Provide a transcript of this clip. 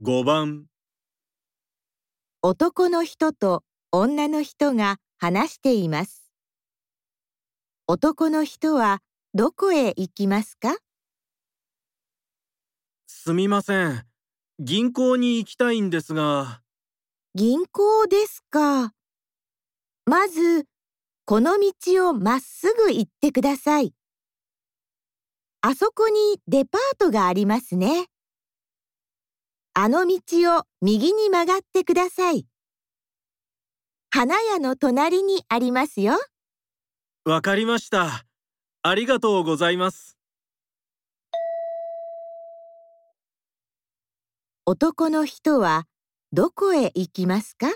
5番男の人と女の人が話しています。男の人はどこへ行きますか？すみません銀行に行きたいんですが銀行ですか？まず、この道をまっすぐ行ってください。あそこにデパートがありますね。あの道を右に曲がってください。花屋の隣にありますよ。わかりましたありがとうございます男の人はどこへ行きますか？